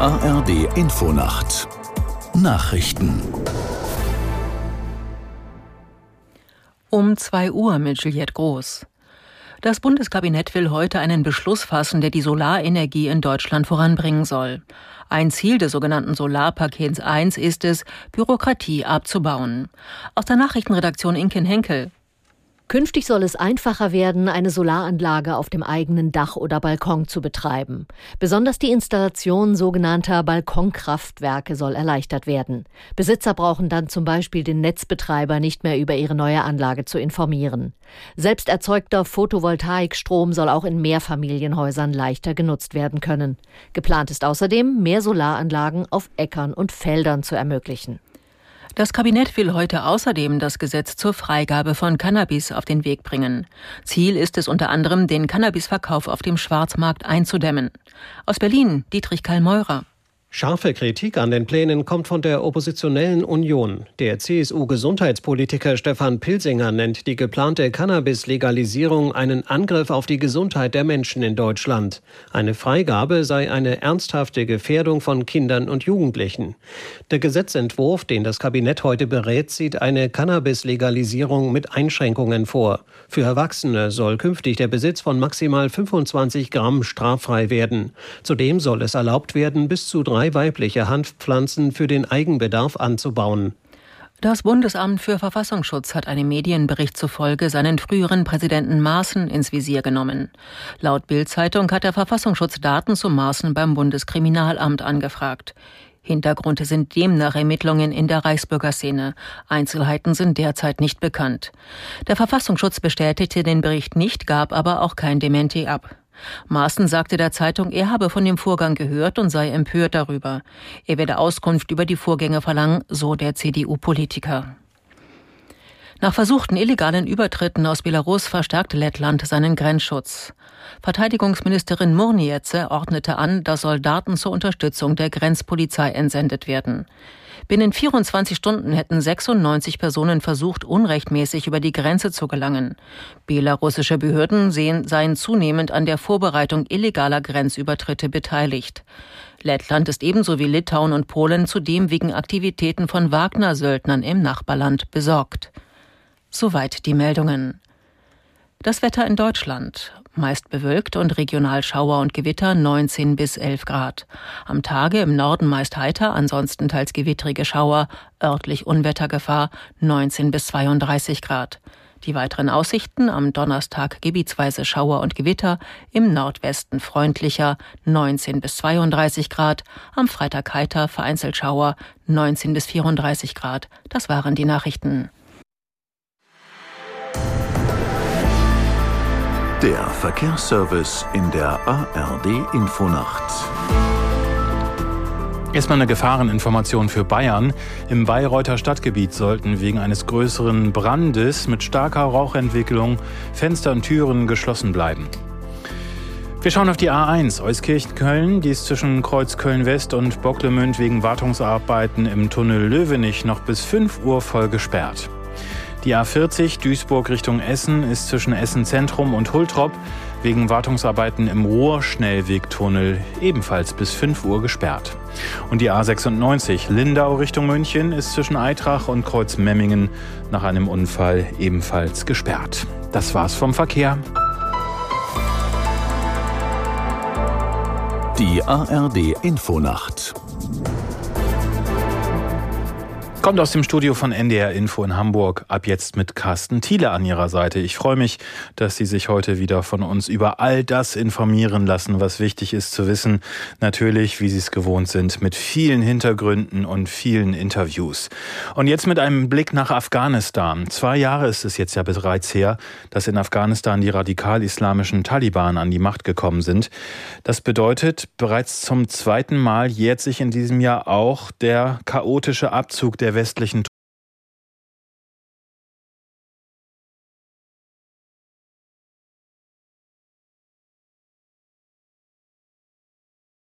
ARD Infonacht Nachrichten Um 2 Uhr mit Juliette Groß. Das Bundeskabinett will heute einen Beschluss fassen, der die Solarenergie in Deutschland voranbringen soll. Ein Ziel des sogenannten Solarpakets 1 ist es, Bürokratie abzubauen. Aus der Nachrichtenredaktion Inken Henkel. Künftig soll es einfacher werden, eine Solaranlage auf dem eigenen Dach oder Balkon zu betreiben. Besonders die Installation sogenannter Balkonkraftwerke soll erleichtert werden. Besitzer brauchen dann zum Beispiel den Netzbetreiber nicht mehr über ihre neue Anlage zu informieren. Selbst erzeugter Photovoltaikstrom soll auch in Mehrfamilienhäusern leichter genutzt werden können. Geplant ist außerdem, mehr Solaranlagen auf Äckern und Feldern zu ermöglichen. Das Kabinett will heute außerdem das Gesetz zur Freigabe von Cannabis auf den Weg bringen. Ziel ist es unter anderem, den Cannabisverkauf auf dem Schwarzmarkt einzudämmen. Aus Berlin Dietrich Karl Meurer. Scharfe Kritik an den Plänen kommt von der oppositionellen Union. Der CSU-Gesundheitspolitiker Stefan Pilsinger nennt die geplante Cannabis-Legalisierung einen Angriff auf die Gesundheit der Menschen in Deutschland. Eine Freigabe sei eine ernsthafte Gefährdung von Kindern und Jugendlichen. Der Gesetzentwurf, den das Kabinett heute berät, sieht eine Cannabis-Legalisierung mit Einschränkungen vor. Für Erwachsene soll künftig der Besitz von maximal 25 Gramm straffrei werden. Zudem soll es erlaubt werden, bis zu drei drei weibliche Hanfpflanzen für den Eigenbedarf anzubauen. Das Bundesamt für Verfassungsschutz hat einem Medienbericht zufolge seinen früheren Präsidenten Maaßen ins Visier genommen. Laut Bild-Zeitung hat der Verfassungsschutz Daten zu Maaßen beim Bundeskriminalamt angefragt. Hintergrund sind demnach Ermittlungen in der Reichsbürgerszene. Einzelheiten sind derzeit nicht bekannt. Der Verfassungsschutz bestätigte den Bericht nicht, gab aber auch kein Dementi ab. Maaßen sagte der Zeitung, er habe von dem Vorgang gehört und sei empört darüber. Er werde Auskunft über die Vorgänge verlangen, so der CDU-Politiker. Nach versuchten illegalen Übertritten aus Belarus verstärkt Lettland seinen Grenzschutz. Verteidigungsministerin Murniece ordnete an, dass Soldaten zur Unterstützung der Grenzpolizei entsendet werden. Binnen 24 Stunden hätten 96 Personen versucht, unrechtmäßig über die Grenze zu gelangen. Belarussische Behörden sehen, seien zunehmend an der Vorbereitung illegaler Grenzübertritte beteiligt. Lettland ist ebenso wie Litauen und Polen zudem wegen Aktivitäten von Wagner-Söldnern im Nachbarland besorgt. Soweit die Meldungen. Das Wetter in Deutschland. Meist bewölkt und regional Schauer und Gewitter 19 bis 11 Grad. Am Tage im Norden meist heiter, ansonsten teils gewittrige Schauer, örtlich Unwettergefahr 19 bis 32 Grad. Die weiteren Aussichten am Donnerstag gebietsweise Schauer und Gewitter, im Nordwesten freundlicher 19 bis 32 Grad, am Freitag heiter vereinzelt Schauer 19 bis 34 Grad. Das waren die Nachrichten. Der Verkehrsservice in der ARD Infonacht. Erstmal eine Gefahreninformation für Bayern. Im Bayreuther Stadtgebiet sollten wegen eines größeren Brandes mit starker Rauchentwicklung Fenster und Türen geschlossen bleiben. Wir schauen auf die A1 Euskirchen-Köln. Die ist zwischen Kreuz Köln-West und Bocklemünd wegen Wartungsarbeiten im Tunnel Löwenich noch bis 5 Uhr voll gesperrt. Die A40 Duisburg Richtung Essen ist zwischen Essen Zentrum und Hultrop wegen Wartungsarbeiten im Ruhrschnellwegtunnel ebenfalls bis 5 Uhr gesperrt. Und die A96 Lindau Richtung München ist zwischen Eitrach und Kreuzmemmingen nach einem Unfall ebenfalls gesperrt. Das war's vom Verkehr. Die ARD Infonacht Kommt aus dem Studio von NDR Info in Hamburg, ab jetzt mit Carsten Thiele an ihrer Seite. Ich freue mich, dass Sie sich heute wieder von uns über all das informieren lassen, was wichtig ist zu wissen. Natürlich, wie Sie es gewohnt sind, mit vielen Hintergründen und vielen Interviews. Und jetzt mit einem Blick nach Afghanistan. Zwei Jahre ist es jetzt ja bereits her, dass in Afghanistan die radikal-islamischen Taliban an die Macht gekommen sind. Das bedeutet, bereits zum zweiten Mal jährt sich in diesem Jahr auch der chaotische Abzug der der westlichen